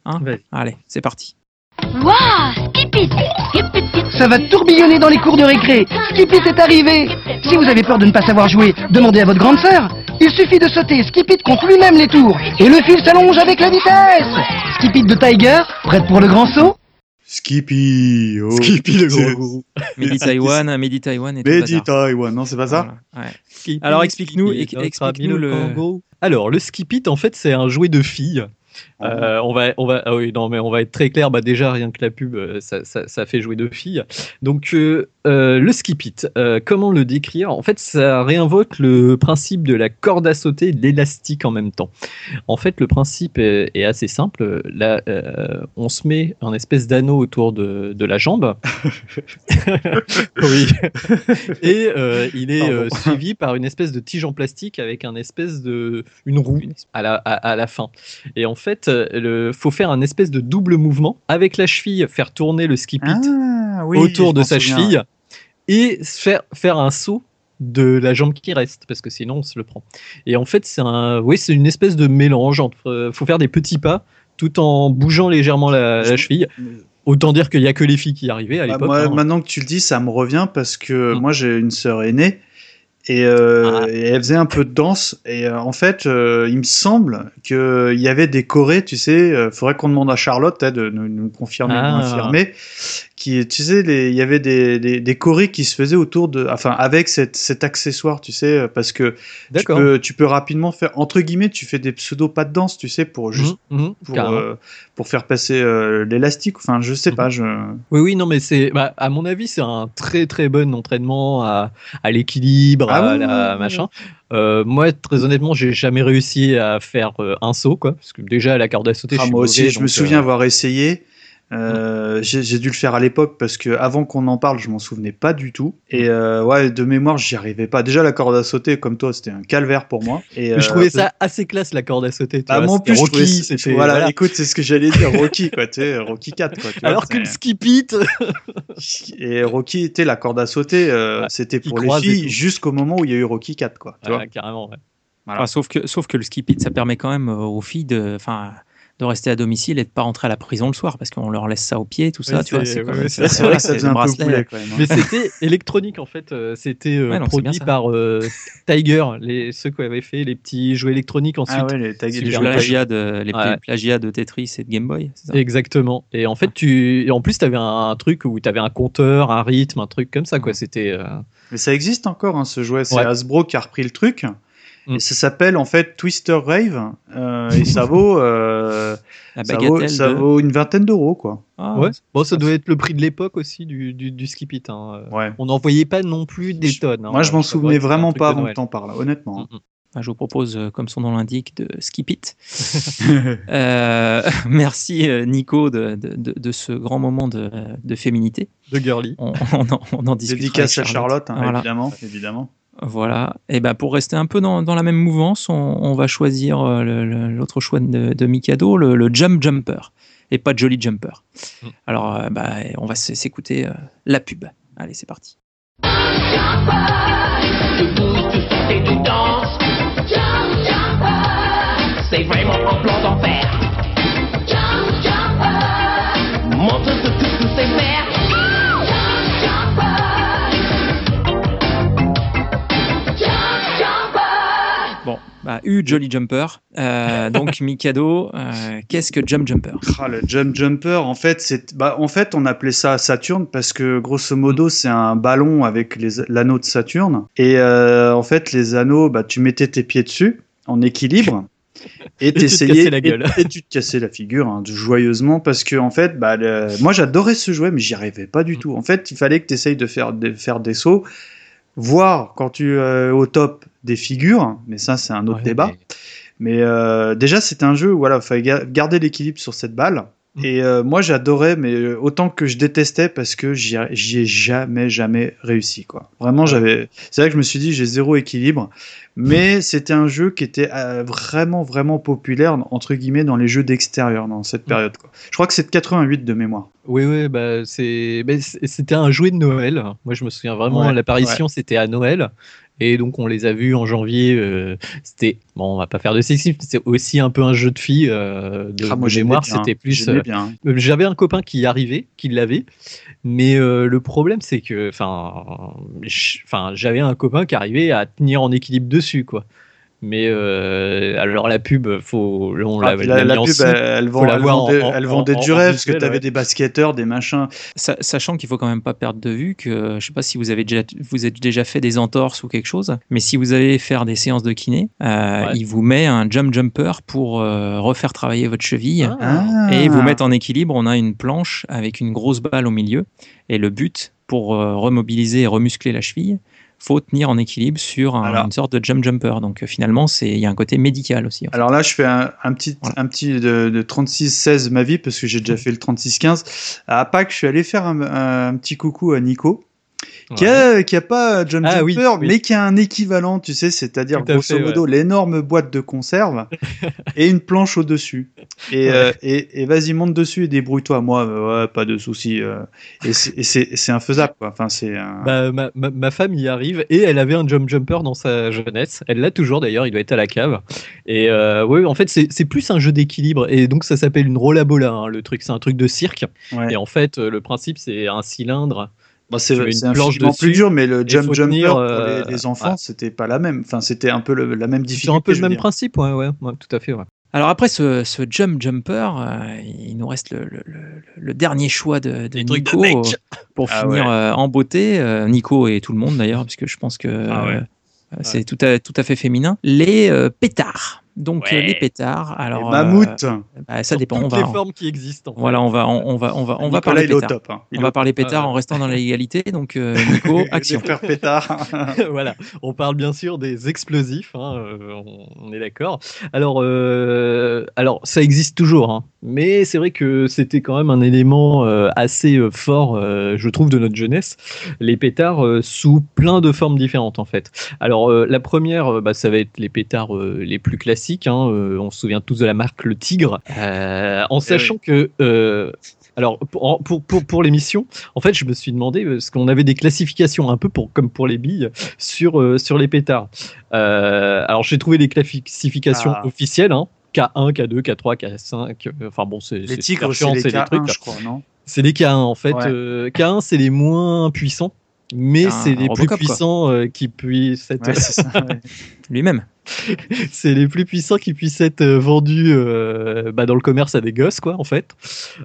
Hein. Allez, c'est parti. Skip it, skip it. Ça va tourbillonner dans les cours de récré. Skippy est arrivé. Si vous avez peur de ne pas savoir jouer, demandez à votre grande sœur. Il suffit de sauter Skip It compte lui-même les tours. Et le fil s'allonge avec la vitesse. Skip It de Tiger, prête pour le grand saut Skippy. oh. Skippy le gros C'est- gourou. Midi Taïwan, et le Mehdi. Taïwan, non, c'est pas ça Voilà, ouais. Skippy, Alors, explique-nous- Skippy, ex- notre explique-nous ami le- kangourou. Alors, le Skip It, en fait, c'est un jouet de filles. Ah Euh, on va, on va, ah oui, non, mais on va être très clair. Bah déjà, rien que la pub, euh, ça, ça, ça fait jouer de filles. Donc, euh, euh, le skip it, comment le décrire? En fait, ça réinvoque le principe de la corde à sauter et de l'élastique en même temps. En fait, le principe est, est assez simple. Là, on se met un espèce d'anneau autour de, de la jambe. oui. Et il est suivi par une espèce de tige en plastique avec un espèce de une roue à la, à, à la fin. Et en fait, il faut faire un espèce de double mouvement avec la cheville, faire tourner le skip it Ah, oui, autour de sa cheville et faire, faire un saut de la jambe qui reste parce que sinon on se le prend. Et en fait, c'est un, oui, c'est une espèce de mélange entre, euh, faut faire des petits pas tout en bougeant légèrement la, la cheville. Autant dire qu'il y a que les filles qui y arrivaient à Bah, l'époque. hein. Maintenant que tu le dis, ça me revient parce que Mm. moi j'ai une sœur aînée et, euh, Ah. et elle faisait un peu de danse et euh, en fait euh, il me semble qu'il y avait des chorés, tu sais, euh, faudrait qu'on demande à Charlotte hein, de nous, nous confirmer ou Ah. infirmer, qui, tu sais, il y avait des, des, des chorés qui se faisaient autour de, enfin avec cette, cet accessoire, tu sais, parce que tu peux, tu peux rapidement faire, entre guillemets, tu fais des pseudo pas de danse, tu sais, pour juste Mhm, mhm, pour, euh, pour faire passer euh, l'élastique, enfin je sais Mhm. pas, je... Oui, oui, non, mais c'est, bah, à mon avis, c'est un très très bon entraînement à, à l'équilibre, Ah à oui, la oui, oui, machin. Euh, moi, très honnêtement, j'ai jamais réussi à faire euh, un saut, quoi. Parce que déjà, la corde à sauter, Ah, je suis moi aussi, mauvais, je me souviens euh, avoir essayé, Euh, j'ai dû le faire à l'époque parce que avant qu'on en parle, je m'en souvenais pas du tout. Et euh, ouais, de mémoire, j'y arrivais pas. Déjà, la corde à sauter, comme toi, c'était un calvaire pour moi. Et je euh, trouvais ça assez classe la corde à sauter. tu Bah, vois, plus, je trouvais- Rocky, c'était voilà, voilà. écoute, c'est ce que j'allais dire, Rocky, quoi, tu sais, Rocky 4, quoi. tu vois, Alors que le skip it, Et Rocky, tu sais, la corde à sauter, euh, Ouais, c'était pour les filles jusqu'au moment où il y a eu Rocky 4, quoi. Tu Voilà, carrément. ouais. Voilà. Enfin, sauf, que, sauf que le skip it, ça permet quand même aux filles de, enfin, de rester à domicile et de pas rentrer à la prison le soir parce qu'on leur laisse ça au pied, tout ça. Oui, tu vois, c'est- ouais, vrai que ça faisait le un peu bracelet. quand même. hein. Mais c'était électronique en fait. euh, C'était euh, Ouais, non, produit par euh, Tiger, les, ceux qui avaient fait les petits jouets électroniques ensuite. Ah ouais, les les jeux de, les de Tetris et de Game Boy. c'est ça? Exactement. Et en fait, tu, et en plus, tu avais un, truc où tu avais un compteur, un rythme, un truc comme ça, quoi. C'était. euh, Mais ça existe encore, hein, ce jouet. C'est Ouais. Hasbro qui a repris le truc. Mm. Et ça s'appelle en fait Twister Rave. euh, et ça vaut, euh, ça, vaut, ça de- vaut une vingtaine d'euros, quoi. Ah, Ouais. Bon, ça doit être le prix de l'époque aussi du, du, du skip it. hein. Ouais. On n'en voyait pas non plus des Je- tonnes. hein. Moi, je m'en souvenais vraiment pas avant que t'en parles, honnêtement. Mm, mm. bah, je vous propose, euh, comme son nom l'indique, de skip it. Euh, merci Nico de, de, de- ce grand moment de, de féminité. De girly. On, on en, on en discutera Dédicace à Charlotte, hein, Voilà. évidemment, évidemment. Voilà. Et ben pour rester un peu dans, dans la même mouvance, on, on va choisir euh, l'autre choix de, de Mikado, le, le Jump Jumper, et pas Jolly Jumper. Mm. Alors, euh, bah, on va s'écouter euh, la pub. Allez, c'est parti. et tu danses. C'est vraiment un plan d'enfer. Montre. Bon, bah, U Jolly Jumper. Euh, donc Mikado, euh, qu'est-ce que Jump Jumper? Ah, le jump jumper, en fait, c'est, bah, en fait, on appelait ça Saturne parce que grosso modo, c'est un ballon avec les, l'anneau de Saturne. Et euh, en fait, les anneaux, bah, tu mettais tes pieds dessus en équilibre. Et te t'essayais la et- tu te cassais la figure hein, joyeusement parce que en fait, bah, le- moi j'adorais ce jouet, mais j'y arrivais pas du tout. En fait, il fallait que tu essayes de faire, de faire des sauts, voir quand tu es au top des figures, mais ça c'est un autre Ouais, débat. mais- Mais euh, déjà, c'est un jeu où voilà, fallait ga- garder l'équilibre sur cette balle. Mm. Et euh, moi, j'adorais, mais euh, autant que je détestais parce que j'y ai jamais, jamais réussi. Quoi. Vraiment, j'avais. C'est vrai que je me suis dit, j'ai zéro équilibre. Mais c'était un jeu qui était euh, vraiment, vraiment populaire entre guillemets dans les jeux d'extérieur dans cette période. Quoi. Je crois que c'est de 88 de mémoire. Oui, oui, bah, c'est, bah, c'était un jouet de Noël. Moi, je me souviens vraiment, Ouais, l'apparition, c'était à Noël. Et donc, on les a vus en janvier. euh, c'était, bon, on va pas faire de sexisme, c'est aussi un peu un jeu de filles. euh, de, Ah, moi, de mémoire, c'était plus. euh, J'avais un copain qui y arrivait, qui l'avait, mais le problème c'est que, enfin, j'avais un copain qui arrivait à tenir en équilibre dessus, quoi. Mais euh, alors la pub, faut, on Ah, l'a l'a pub, elle, elle vend- la elle voir vendait, en- elle en- vendait en- du en rêve parce que tu avais ouais. des basketteurs, des machins. Sa- Sachant qu'il faut quand même pas perdre de vue que, je sais pas si vous avez déjà, vous êtes déjà fait des entorses ou quelque chose, mais si vous allez faire des séances de kiné, euh, Ouais. il vous met un jump jumper pour euh, refaire travailler votre cheville. Ah. Et vous mettre en équilibre, on a une planche avec une grosse balle au milieu. Et le but, pour euh, remobiliser et remuscler la cheville, faut tenir en équilibre sur un- Alors. une sorte de jump jumper. Donc euh, finalement, c'est il y a un côté médical aussi. en fait. Alors là, je fais un, un petit, Voilà. un petit de, de 36-16 ma vie parce que j'ai déjà fait le 36-15. À Pâques, je suis allé faire un, un petit coucou à Nico. Qui a, qui a pas Jump Ah oui, Jumper, oui. mais qui a un équivalent, tu sais, c'est-à-dire grosso fait, modo l'énorme boîte de conserve et une planche au-dessus. Et, Ouais. euh, et, et vas-y, monte dessus et débrouille-toi. Moi, euh, ouais, pas de souci. euh, et c'est- infaisable, quoi. Enfin, c'est un... Bah, ma, ma, ma femme y arrive et elle avait un jump jumper dans sa jeunesse. Elle l'a toujours d'ailleurs, il doit être à la cave. Et euh, ouais, en fait, c'est plus un jeu d'équilibre. Et donc, ça s'appelle une rollabola, hein, le truc. C'est un truc de cirque. Et en fait, euh, le principe, c'est un cylindre. Bon, c'est c'est planche infiniment plus dur, mais le Jump Jumper tenir, pour euh, les, les enfants, ouais. c'était pas la même. Enfin, c'était un peu le- la même C'est difficulté. un peu le même dire. principe, ouais, ouais, ouais, tout à fait. Ouais. Alors après ce, ce jump jumper, euh, il nous reste le, le- le- le dernier choix de, Nico euh, pour Ah finir ouais. euh, en beauté. euh, Nico et tout le monde d'ailleurs, puisque je pense que Ah ouais. euh, c'est tout, à, tout à fait féminin. Les euh, pétards. Donc Ouais. euh, les pétards. Alors, Les mammouths. euh, bah, ça dépend. On va, les formes qui existent. en fait. voilà, on va, on, on va, on va, on va parler pétards. top. hein. On va parler pétards en restant dans la légalité. Donc euh, Nico, action. Les pétards. voilà, on parle bien sûr des explosifs, hein, on, est d'accord. Alors, euh, alors, ça existe toujours, hein, mais c'est vrai que c'était quand même un élément assez fort, je trouve, de notre jeunesse. Les pétards sous plein de formes différentes, en fait. Alors, la première, bah, ça va être les pétards les plus classiques. Hein, euh, on se souvient tous de la marque Le Tigre, euh, en sachant que. euh, alors pour, pour, pour, pour l'émission, en fait, je me suis demandé parce qu'on avait des classifications un peu pour, comme pour les billes sur, euh, sur les pétards. Euh, alors j'ai trouvé les classifications Ah. officielles. Hein. K1, K2, K3, K5. euh, Enfin bon, c'est Les tigres, c'est les des trucs. K1, je crois, non? C'est les K1 en fait. Ouais. Euh, K1, c'est les moins puissants, mais c'est les plus puissants euh, qui puissent être. Ouais, ouais. Lui-même. c'est les plus puissants qui puissent être euh, vendus euh, bah, dans le commerce à des gosses, quoi, en fait.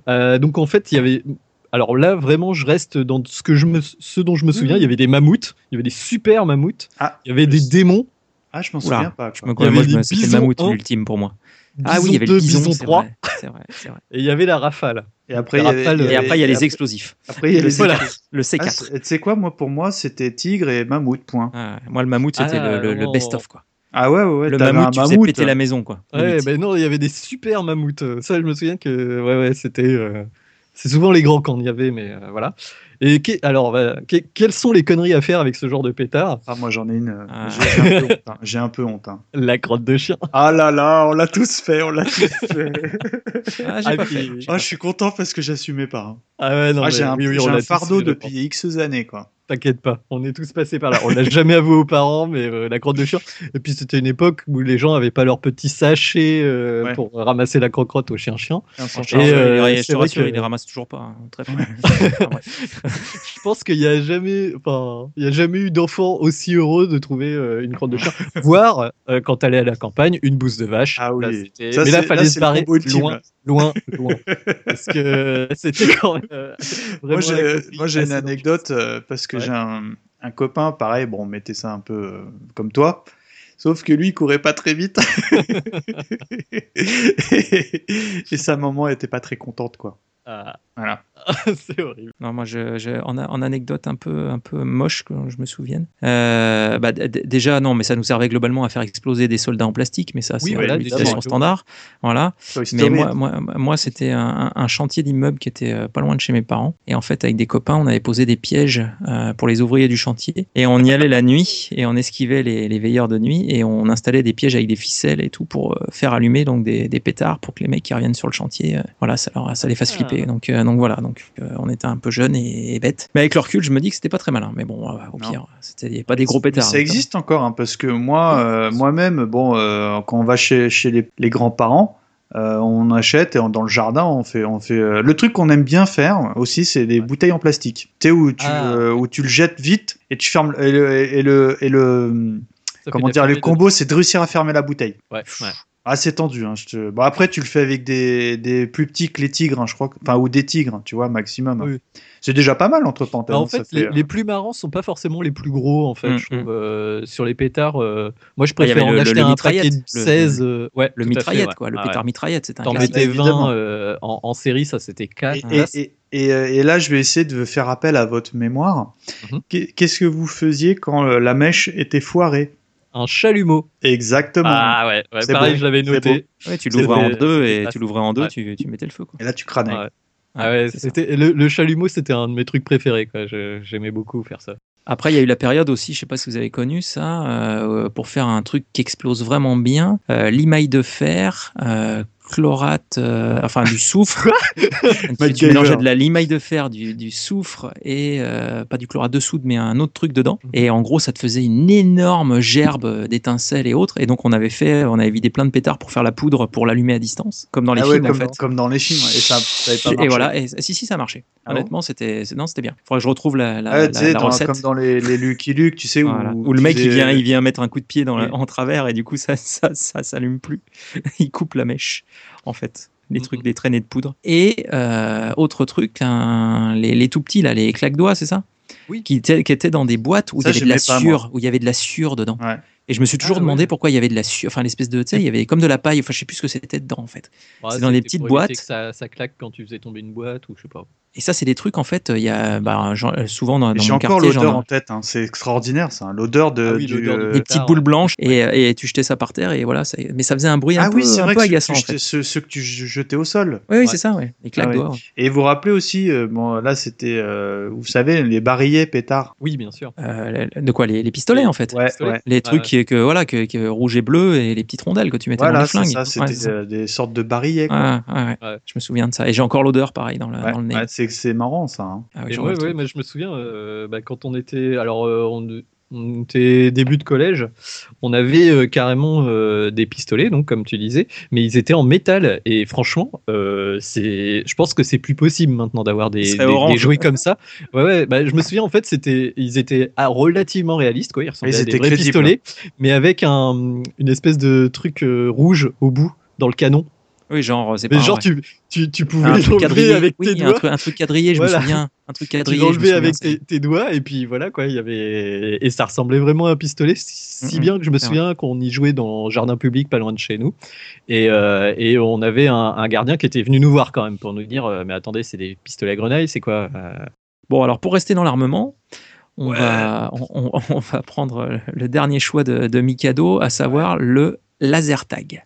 Euh, donc, en fait, il y avait. Alors là, vraiment, je reste dans ce, que je me... ce dont je me souviens. Il y avait des mammouths, il y avait des super mammouths, Ah, il y avait des je- démons, Ah, je m'en souviens pas. Je quoi. me Il y moi, avait je me- des bisons, mammouth hein. ultime pour moi. Bison Ah oui, il y avait le 2, bison, bison c'est 3, vrai, c'est vrai, vrai. et il y avait la rafale. Et après, il y avait- Et après, il y a les explosifs. Après, il y a les Voilà. explosifs. Le Ah, C4. c'est- tu sais quoi, moi, pour moi, c'était tigre et mammouth, point. Ah, moi, le mammouth, c'était Ah, le, le- le non. best-of, quoi. Ah ouais, ouais, ouais. le mammouth, tu mammouth. péter la maison, quoi. Ouais, ben non, il y avait des super mammouths. Ça, je me souviens que ouais, ouais, c'était. euh, C'est souvent les grands qu'on y avait, mais euh, voilà. Et que- alors, euh, que- quelles sont les conneries à faire avec ce genre de pétard? Ah, moi, j'en ai une. euh, Ah. J'ai un peu honte. hein. J'ai un peu honte. hein. La crotte de chien. Ah là là, on l'a tous fait, on l'a tous fait. Ah, j'ai Ah, pas fait. Ah, je suis content parce que j'assumais pas. hein. Ah ouais, non, Ah, j'ai un, oui, oui, un fardeau depuis X années, quoi. T'inquiète pas, on est tous passés par là. On l'a jamais avoué aux parents, mais euh, la crotte de chien. Et puis c'était une époque où les gens avaient pas leur petit sachet euh, Ouais. pour ramasser la crotte au chien-chien. Et charge. Et, euh, je c'est te vrai rassure, que- il les ramasse toujours pas. hein. Très. Je pense qu'il y a jamais, enfin, il y a jamais eu d'enfant aussi heureux de trouver euh, une crotte de chien. Voire euh, quand t'allais à la campagne, une bouse de vache. Ah oui. Là, Ça, mais là, fallait là, se barrer loin, loin, loin, parce que c'était quand même. euh, Moi, vraiment j'ai, une anecdote euh, parce que Ouais. j'ai un, un copain, pareil, bon, on mettait ça un peu euh, comme toi. Sauf que lui, il courait pas très vite. et sa maman était pas très contente, quoi. Ah, Voilà. c'est horrible. Non, moi, je, je- en, anecdote un peu, un peu moche, que je me souvienne. Euh, bah, déjà, non, mais ça nous servait globalement à faire exploser des soldats en plastique, mais ça, Oui, c'est voilà, une évidemment. utilisation standard. Voilà. Mais moi, moi, moi c'était un, un chantier d'immeuble qui était euh, pas loin de chez mes parents. Et en fait, avec des copains, on avait posé des pièges euh, pour les ouvriers du chantier. Et on y allait la nuit et on esquivait les, les veilleurs de nuit et on installait des pièges avec des ficelles et tout pour faire allumer donc des, des pétards pour que les mecs qui reviennent sur le chantier, euh, voilà, ça, leur, ça les fasse Ah. flipper. Donc, donc voilà, donc euh, on était un peu jeunes et, et bêtes. Mais avec le recul, je me dis que c'était pas très malin. Mais bon, euh, au Non. pire, c'était pas des gros pétards. Ça existe encore, hein, parce que moi, euh, moi-même, bon, quand on va chez, chez les, les grands-parents, euh, on achète et on- dans le jardin, on fait, on fait. euh, le truc qu'on aime bien faire aussi, c'est des bouteilles en plastique. Tu sais où tu, Ah. euh, où tu le jettes vite et tu fermes et le, et le, et le Ça comment dire, le combo, c'est de réussir à fermer la bouteille. Ouais, ouais. C'est tendu. Hein, je te... bon, après, tu le fais avec des, des plus petits que les tigres, hein, je crois. que- Enfin, ou des tigres, tu vois, maximum. Oui. C'est déjà pas mal entre parenthèses. Bah, en ça fait, les, euh, les plus marrants sont pas forcément les plus gros, en fait. Mm, je trouve, euh, sur les pétards, euh, moi, je Ah, préfère en le- acheter le un paquet de mitraillette, le- 16. euh, ouais, Le fait, mitraillette, ouais. quoi. Le Ah ouais. pétard mitraillette, c'était un T'en mettais évidemment. 20 euh, en, en série, ça c'était 4. Et, et, et, et, et là, je vais essayer de faire appel à votre mémoire. Mhm. Qu'est- Qu'est-ce que vous faisiez quand la mèche était foirée? Un chalumeau. Exactement. Ah ouais, ouais, C'est pareil, beau, je l'avais noté. Ouais, tu l'ouvrais en deux et tu l'ouvrais en deux, Ouais. tu, tu mettais le feu. Quoi. Et là, tu crânais. Ouais. Ah ouais, c'était le, le chalumeau, c'était un de mes trucs préférés. J'aimais beaucoup faire ça. Après, il y a eu la période aussi, je sais pas si vous avez connu ça, euh, pour faire un truc qui explose vraiment bien, euh, limaille de fer, euh, chlorate, euh, enfin du soufre. tu, mélangeais de la limaille de fer, du, du soufre et euh, pas du chlorate de soude, mais un autre truc dedans. Mhm. Et en gros, ça te faisait une énorme gerbe d'étincelles et autres. Et donc, on avait fait, on avait vidé plein de pétards pour faire la poudre pour l'allumer à distance, comme dans les Ah ouais, films comme, en fait. dans, comme dans les films. Et ça, ça avait pas Et voilà, et, si si ça marchait. Ah bon Honnêtement, c'était non, c'était bien. Faudrait que je retrouve la, la, Ah ouais, la- tu sais, la dans- recette. comme dans les, les Lucky Luke, tu sais, Voilà. où, Où le mec il vient, il vient mettre un coup de pied dans en travers et du coup ça ça ça s'allume plus. il coupe la mèche en fait. Les trucs des traînées de poudre. Et euh, autre truc, un- les, les tout petits là, les claques doigts, c'est ça? Oui. Qui étaient, qui étaient dans des boîtes où Ça, il y avait de la pas, sueur, où il y avait de la sueur dedans. Ouais. Et je me suis toujours Ah, demandé ouais. pourquoi il y avait de la su- enfin l'espèce de, tu sais, il y avait comme de la paille, enfin je sais plus ce que c'était dedans en fait. Ouais, C'est dans des petites boîtes. Que ça, ça claque quand tu faisais tomber une boîte ou je sais pas. Et ça, c'est des trucs en fait, il y a bah, genre, euh, souvent dans, dans J'ai encore l'odeur en tête, hein. c'est extraordinaire, ça. L'odeur de. Ah oui, du, euh, des petites boules blanches et, et tu jetais ça par terre et voilà, ça- mais ça faisait un bruit un Ah peu, oui, c'est un vrai peu que agaçant en ceux, fait. ceux, ceux que tu jetais au sol. Oui, oui, Ouais. c'est ça, ouais. Les claques Ah ouais. Et vous vous rappelez aussi, euh, bon, là c'était, euh, vous savez, les barillets pétards. Oui, bien sûr. Euh, de quoi les, les pistolets en fait. Ouais, Pistolet. ouais. Les trucs qui que voilà que, que rouge et bleu et les petites rondelles que tu mettais dans Voilà, les c'est flingues. ça, c'était euh, des sortes de barillets. Ouais. Je me souviens de ça. Et j'ai encore l'odeur pareil dans le, Ouais, dans le nez. C'est c'est marrant ça. hein. Ah oui, Et je ouais, ouais, me souviens euh, bah, quand on était, alors euh, on, on était début de collège, on avait euh, carrément euh, des pistolets, donc comme tu disais, mais ils étaient en métal et franchement, euh, c'est, je pense que c'est plus possible maintenant d'avoir des, jouets comme ça. Ouais, ouais, bah, je me souviens en fait, c'était, ils étaient ah, relativement réalistes, quoi, ils ressemblaient Ils à des étaient vrais crédibles. pistolets, mais avec un, une espèce de truc euh, rouge au bout dans le canon. Oui, genre, c'est Mais pas genre ouais. tu, tu, tu pouvais un l'enlever avec oui, tes un doigts. truc, un truc quadrillé, je Voilà. me souviens. Un truc tu quadrillé. me l'enlevais avec c'est- tes, tes doigts et puis voilà quoi il y avait et ça ressemblait vraiment à un pistolet si si bien que je me c'est souviens qu'on y jouait dans jardin public pas loin de chez nous et, euh, et on avait un, un gardien qui était venu nous voir quand même pour nous dire euh, mais attendez c'est des pistolets à grenaille c'est quoi Euh, Bon, alors pour rester dans l'armement, on, Ouais. va, on, on- on va prendre le dernier choix de, de Mikado, à savoir le laser tag.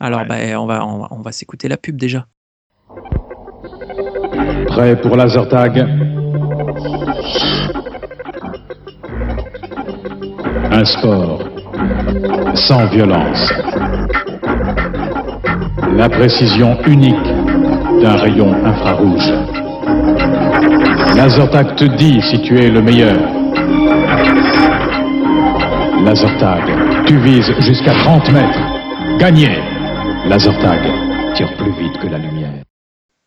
Alors, Ouais. ben, on va, on va, on va s'écouter la pub déjà. Prêt pour laser tag Un sport sans violence. La précision unique d'un rayon infrarouge. Laser tag te dit si tu es le meilleur. Laser tag, tu vises jusqu'à 30 mètres. Gagné. Laser tag, tire plus vite que la lumière.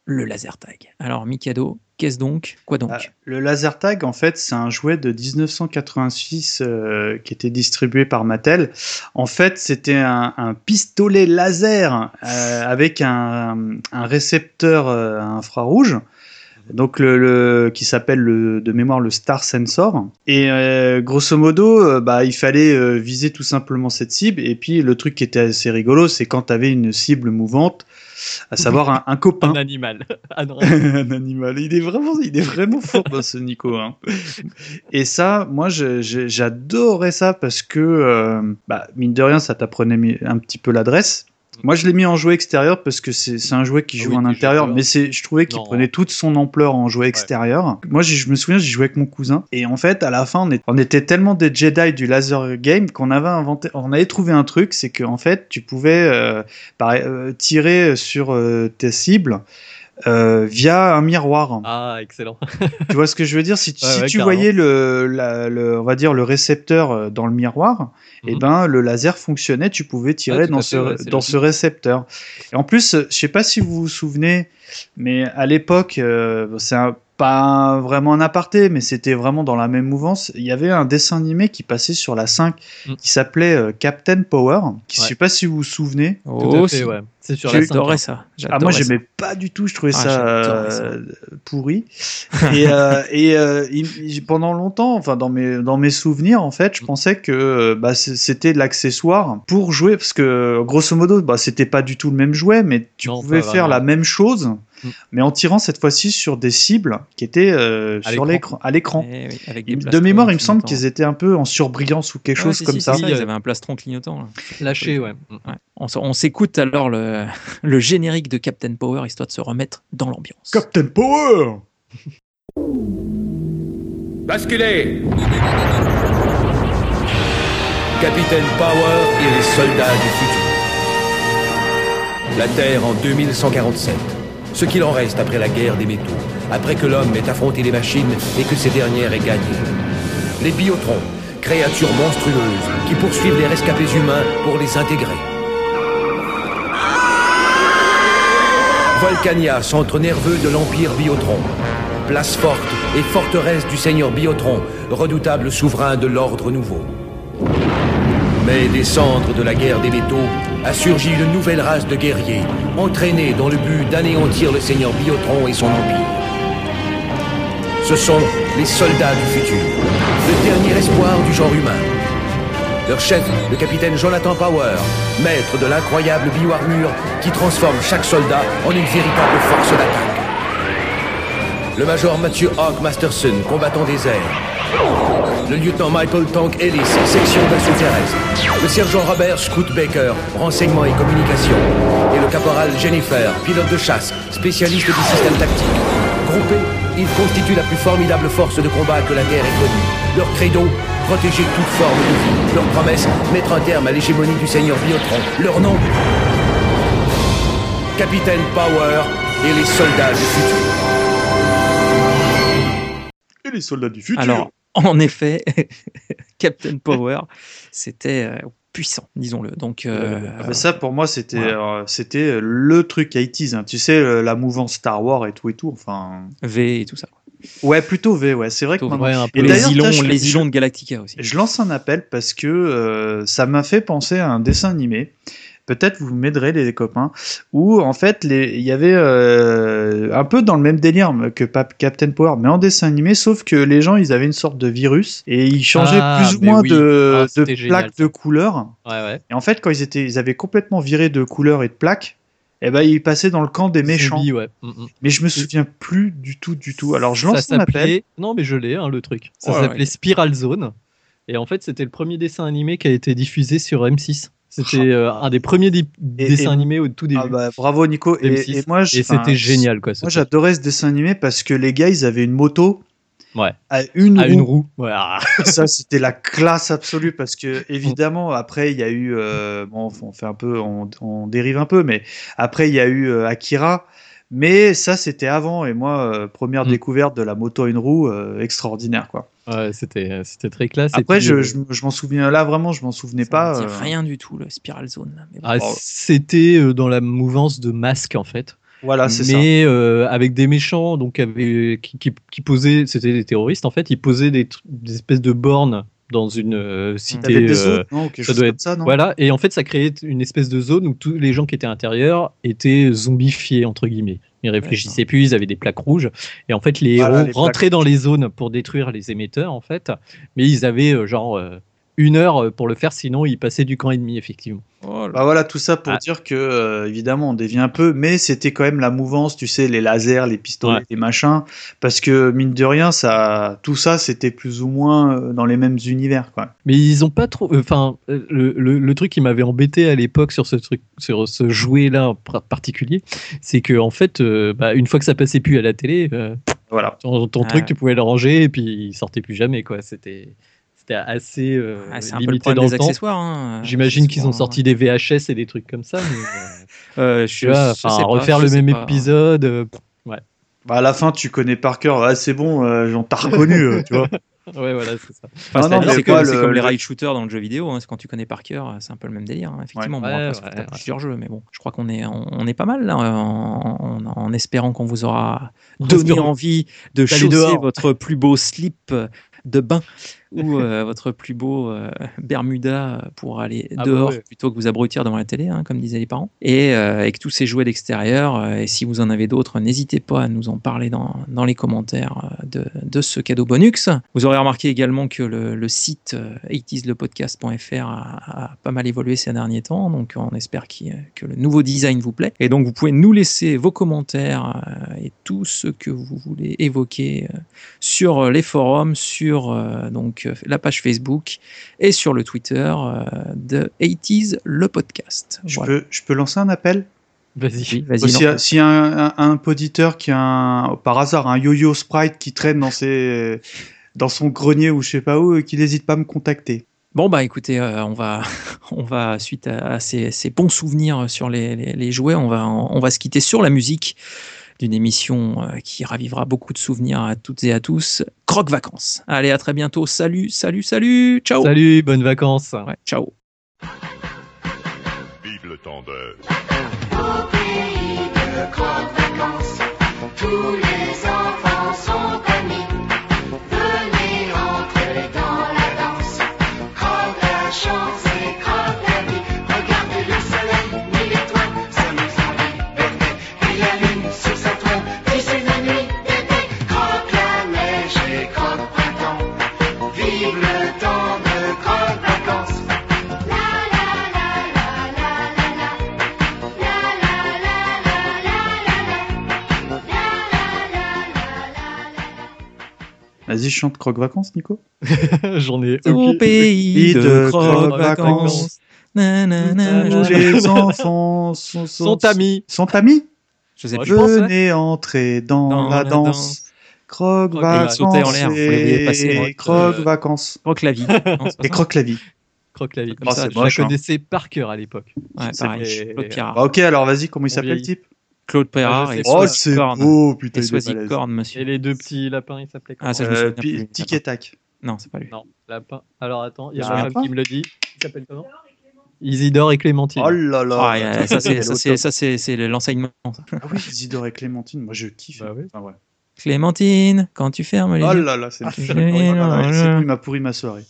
Le laser tag. Alors, Mikado, qu'est-ce donc? Quoi donc? Ah, le laser tag, en fait, c'est un jouet de 1986 euh, qui était distribué par Mattel. En fait, c'était un, un pistolet laser euh, avec un, un récepteur euh, infrarouge. Donc le, le- qui s'appelle le, de mémoire le Star Sensor et euh, grosso modo euh, bah il fallait euh, viser tout simplement cette cible et puis le truc qui était assez rigolo c'est quand tu avais une cible mouvante à savoir un, un copain un animal Ah un animal. Il est vraiment, il est vraiment fort, bah, ce Nico. hein. Et ça, moi, j'adorais ça parce que, euh, bah, mine de rien, ça t'apprenait un petit peu l'adresse. Moi, je l'ai mis en jouet extérieur parce que c'est un jouet qui Ah joue oui, en intérieur, mais c'est, je trouvais qu'il prenait toute son ampleur en jouet extérieur. Moi, je me souviens, j'ai joué avec mon cousin. Et en fait, à la fin, on, est- on était tellement des Jedi du laser game qu'on avait inventé, on avait trouvé un truc, c'est qu'en fait, tu pouvais euh, par- euh, tirer sur euh, tes cibles euh, via un miroir. ah excellent Tu vois ce que je veux dire? Si, Ouais, si ouais, tu carrément. voyais le, la- le, on va dire le récepteur euh, dans le miroir, et Mhm. ben le laser fonctionnait. Tu pouvais tirer Ouais, tout dans ce ouais, dans ce récepteur. Et en plus, je sais pas si vous vous souvenez, mais à l'époque, euh, c'est un- pas vraiment un aparté, mais c'était vraiment dans la même mouvance. Il y avait un dessin animé qui passait sur la 5 Mm. qui s'appelait euh, Captain Power. Qui, Je Ouais. sais pas si vous vous souvenez. tout Oh, à fait si. ouais c'est sur la cinq, J'adorais ça. Ah, moi, j'aimais pas du tout. Je trouvais Ah, ça, euh, pourri. et euh, et euh, il- pendant longtemps, enfin dans mes dans mes souvenirs, en fait, je pensais que bah, c'était l'accessoire pour jouer parce que grosso modo, bah, c'était pas du tout le même jouet, mais tu Non, pouvais faire vraiment. la même chose, Mm. mais en tirant cette fois-ci sur des cibles qui étaient euh, À sur l'écran, à l'écran. Eh oui, De mémoire, il me semble qu'ils étaient un peu en surbrillance ou quelque Ouais, chose si, comme si, ça. si, Ils avaient un plastron clignotant. là. lâché ouais Ouais. On, s- on s'écoute alors le, le générique de Captain Power histoire de se remettre dans l'ambiance. Captain Power. Basculez Capitaine Power et les soldats du futur. La Terre en 2147. Ce qu'il en reste après la guerre des métaux, après que l'homme ait affronté les machines et que ces dernières aient gagné. Les biotrons, créatures monstrueuses qui poursuivent les rescapés humains pour les intégrer. Volcania, centre nerveux de l'Empire Biotron. Place forte et forteresse du Seigneur Biotron, redoutable souverain de l'Ordre Nouveau. Mais des cendres de la guerre des métaux a surgi une nouvelle race de guerriers, entraînés dans le but d'anéantir le Seigneur Biotron et son empire. Ce sont les soldats du futur, le dernier espoir du genre humain. Leur chef, le capitaine Jonathan Power, maître de l'incroyable bioarmure qui transforme chaque soldat en une véritable force d'attaque. Le major Matthew Hawk Masterson, combattant des airs. Le lieutenant Michael Tank Ellis, section d'assaut terrestre. Le sergent Robert Scoot Baker, renseignement et communication. Et le caporal Jennifer, pilote de chasse, spécialiste du système tactique. Groupés, ils constituent la plus formidable force de combat que la Terre ait connue. Leur credo, protéger toute forme de vie. Leur promesse, mettre un terme à l'hégémonie du Seigneur Biotron. Leur nom, Capitaine Power et les soldats du futur. Et les soldats du futur. Alors, en effet, Captain Power, c'était euh, puissant, disons-le. Donc, euh, Ah bah ça, pour moi, c'était euh, c'était le truc 80s. hein. Tu sais, la mouvance Star Wars et tout et tout. Enfin, V et tout ça. ouais, plutôt V. Ouais, c'est vrai que Plutôt maintenant- Ouais, un peu. Et les je- les îlons de Galactica aussi. Je lance un appel parce que euh, ça m'a fait penser à un dessin animé. Peut-être vous m'aiderez les copains. Où en fait il y avait euh, un peu dans le même délire que Captain Power, mais en dessin animé, sauf que les gens ils avaient une sorte de virus et ils changeaient Ah, plus ou moins oui. de, Ah, de plaques de couleur. Ouais, ouais. Et en fait quand ils étaient, ils avaient complètement viré de couleurs et de plaques. Eh ben, ils passaient dans le camp des méchants. Ouais. Mm, mm. Mais je me souviens plus du tout, du tout. Alors, je Ça lance appel. s'appelait. Non, mais je l'ai, hein, le truc. Ça Ouais, s'appelait ouais. Spiral Zone. Et en fait, c'était le premier dessin animé qui a été diffusé sur M6. C'était euh, un des premiers dessins et- animés au tout début. Ah bah, bravo Nico. Et, M6. et moi, je- et c'était génial, quoi. Moi, j'adorais ce dessin animé parce que les gars, ils avaient une moto Ouais. à une À roue. une roue. Ouais, ah. Ça, c'était la classe absolue parce que évidemment, après, il y a eu, euh, bon, on fait un peu, on, on dérive un peu, mais après, il y a eu euh, Akira. Mais ça, c'était avant. Et moi, euh, première Mm. découverte de la moto à une roue, euh, extraordinaire, quoi. Ouais, c'était c'était très classe. Et Après, puis, je, euh, je, je m'en souviens là vraiment, je m'en souvenais Ça pas. euh, rien du tout, le Spiral Zone. là. Mais bon. ah, Oh. c'était euh, dans la mouvance de Masque, en fait. Voilà, c'est ça. mais euh, avec des méchants donc avec, qui, qui, qui posaient, c'était des terroristes en fait, ils posaient des, espèces de bornes dans une euh, cité. Des euh, autres, non, quelque ça chose doit comme être- ça, non? Voilà, et en fait, ça créait une espèce de zone où tous les gens qui étaient à l'intérieur étaient zombifiés, entre guillemets. Ils réfléchissaient plus, ils avaient des plaques rouges. Et en fait, les Voilà, héros les rentraient dans les zones pour détruire les émetteurs, en fait. Mais ils avaient euh, genre euh, une heure euh, pour le faire, sinon ils passaient du camp ennemi, effectivement. Oh là Bah voilà, tout ça pour Ah. dire que, euh, évidemment, on dévie un peu, mais c'était quand même la mouvance, tu sais, les lasers, les pistolets, Ouais. les machins, parce que, mine de rien, ça, tout ça, c'était plus ou moins euh, dans les mêmes univers, quoi. Mais ils ont pas trop. Enfin, euh, le, le, le truc qui m'avait embêté à l'époque sur ce truc, sur ce jouet-là particulier, c'est que en fait, euh, bah, une fois que ça passait plus à la télé, euh, Voilà. ton, ton Ah truc, tu pouvais le ranger et puis il sortait plus jamais, quoi. C'était, c'était assez euh, Ah, c'est un peu le limité dans des le temps. accessoires. hein. J'imagine qu'ils ont sorti des VHS et des trucs comme ça. Mais, euh, euh, je, vois, je sais pas, refaire je le sais même pas. épisode. euh, Bah, à la fin, tu connais par cœur, ah, c'est bon, euh, on t'a reconnu, euh, tu vois. ouais, voilà, c'est ça. Enfin, comme, c'est le- comme les le- rail shooters dans le jeu vidéo. hein, c'est quand tu connais par cœur, c'est un peu le même délire. hein, effectivement, Ouais. bon, après, Ouais, ouais. plusieurs jeux, mais bon, je crois qu'on est, on, on est pas mal là, en, en- en espérant qu'on vous aura donné envie de chausser votre plus beau slip de bain ou euh, votre plus beau euh, Bermuda pour aller Ah bah dehors ouais. plutôt que vous abrutir devant la télé, hein, comme disaient les parents. Et euh, avec tous ces jouets d'extérieur, euh, et si vous en avez d'autres, n'hésitez pas à nous en parler dans, dans les commentaires de, de ce cadeau bonus. Vous aurez remarqué également que le, le site euh, 80slepodcast.fr a, a pas mal évolué ces derniers temps, donc on espère qu'il- que le nouveau design vous plaît. Et donc vous pouvez nous laisser vos commentaires et tout ce que vous voulez évoquer sur les forums, sur euh, donc euh, la page Facebook et sur le Twitter euh, de 80s le podcast. Je Voilà. peux, je peux lancer un appel? Vas-y. Oui, vas-y, S'il y a, lance. s'il y a un, un, un poditeur qui a un, par hasard un yo-yo sprite qui traîne dans ses, dans son grenier ou je sais pas où, et qu'il n'hésite pas à me contacter. Bon bah écoutez, euh, on va, on va suite à, à ces, ces bons souvenirs sur les, les- les jouets, on va, on va se quitter sur la musique d'une émission euh, qui ravivera beaucoup de souvenirs à toutes et à tous. Croque vacances. Allez, à très bientôt. Salut, salut, salut. Ciao. Salut, bonnes vacances. Ouais, ciao. Vive le temps de... Vas-y, chante Croque Vacances, Nico? J'en ai Au aucune- pays de de croque vacances. Nanana, les enfants sont, Sont amis. Sont amis Je sais plus. je pense, ouais. Venez entrer dans, Dans la, danse. danse. Croque en l'air, vacances passer, croque Euh, vacances. Croque la vie. Non, Et croque la vie. Croque la vie. Comme Oh, ça, Je la hein. connaissais par cœur à l'époque. Ouais, C'est. Bah, ok, alors vas-y, comment il s'appelle le type? Claude Ah, je et Oh, c'est beau, putain. Et. Corne, monsieur. Et les deux petits lapins, ils s'appelaient comment Ah, ça, je me Euh, souviens puis- plus. Tic et tac. Non, c'est pas lui. Non, lapin. Alors attends, il y a un qui me le dit. Il s'appelle comment Isidore et Clémentine. Oh là là. Ah, ça, c'est, l'enseignement. Ah oui, Isidore et Clémentine, moi je kiffe. Bah oui. Ah ouais. Clémentine, quand tu fermes les Oh là là, c'est Ah, il m'a pourri ma soirée.